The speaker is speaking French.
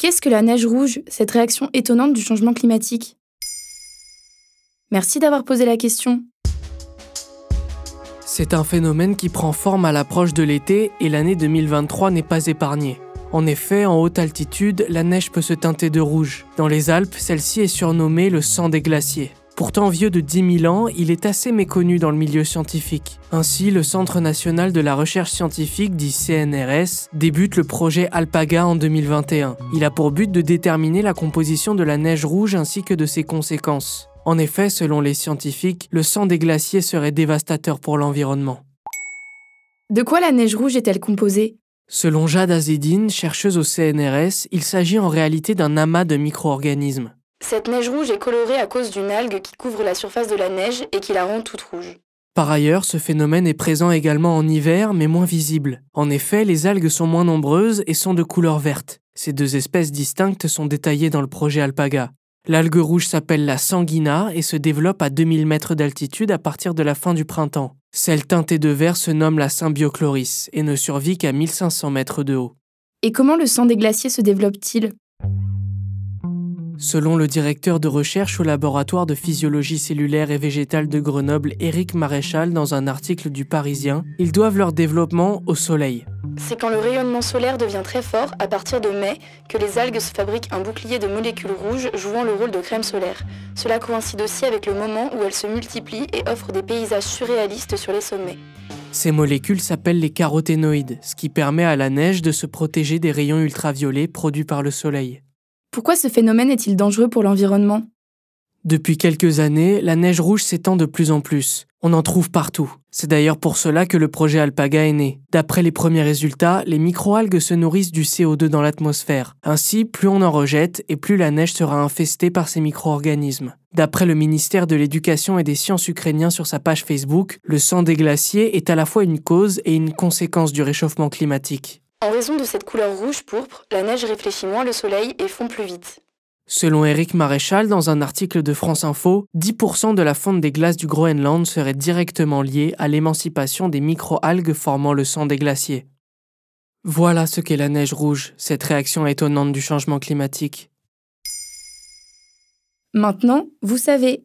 Qu'est-ce que la neige rouge, cette réaction étonnante du changement climatique? Merci d'avoir posé la question. C'est un phénomène qui prend forme à l'approche de l'été et l'année 2023 n'est pas épargnée. En effet, en haute altitude, la neige peut se teinter de rouge. Dans les Alpes, celle-ci est surnommée le sang des glaciers. Pourtant vieux de 10 000 ans, il est assez méconnu dans le milieu scientifique. Ainsi, le Centre national de la recherche scientifique, dit CNRS, débute le projet Alpaga en 2021. Il a pour but de déterminer la composition de la neige rouge ainsi que de ses conséquences. En effet, selon les scientifiques, le sang des glaciers serait dévastateur pour l'environnement. De quoi la neige rouge est-elle composée? Selon Jade Azedine, chercheuse au CNRS, il s'agit en réalité d'un amas de micro-organismes. Cette neige rouge est colorée à cause d'une algue qui couvre la surface de la neige et qui la rend toute rouge. Par ailleurs, ce phénomène est présent également en hiver, mais moins visible. En effet, les algues sont moins nombreuses et sont de couleur verte. Ces deux espèces distinctes sont détaillées dans le projet Alpaga. L'algue rouge s'appelle la sanguina et se développe à 2000 mètres d'altitude à partir de la fin du printemps. Celle teintée de vert se nomme la symbiocloris et ne survit qu'à 1500 mètres de haut. Et comment le sang des glaciers se développe-t-il? Selon le directeur de recherche au laboratoire de physiologie cellulaire et végétale de Grenoble, Éric Maréchal, dans un article du Parisien, ils doivent leur développement au soleil. C'est quand le rayonnement solaire devient très fort, à partir de mai, que les algues se fabriquent un bouclier de molécules rouges jouant le rôle de crème solaire. Cela coïncide aussi avec le moment où elles se multiplient et offrent des paysages surréalistes sur les sommets. Ces molécules s'appellent les caroténoïdes, ce qui permet à la neige de se protéger des rayons ultraviolets produits par le soleil. Pourquoi ce phénomène est-il dangereux pour l'environnement? Depuis quelques années, la neige rouge s'étend de plus en plus. On en trouve partout. C'est d'ailleurs pour cela que le projet Alpaga est né. D'après les premiers résultats, les microalgues se nourrissent du CO2 dans l'atmosphère. Ainsi, plus on en rejette et plus la neige sera infestée par ces micro-organismes. D'après le ministère de l'Éducation et des Sciences ukrainien sur sa page Facebook, le sang des glaciers est à la fois une cause et une conséquence du réchauffement climatique. En raison de cette couleur rouge-pourpre, la neige réfléchit moins le soleil et fond plus vite. Selon Éric Maréchal, dans un article de France Info, 10% de la fonte des glaces du Groenland serait directement liée à l'émancipation des micro-algues formant le sang des glaciers. Voilà ce qu'est la neige rouge, cette réaction étonnante du changement climatique. Maintenant, vous savez,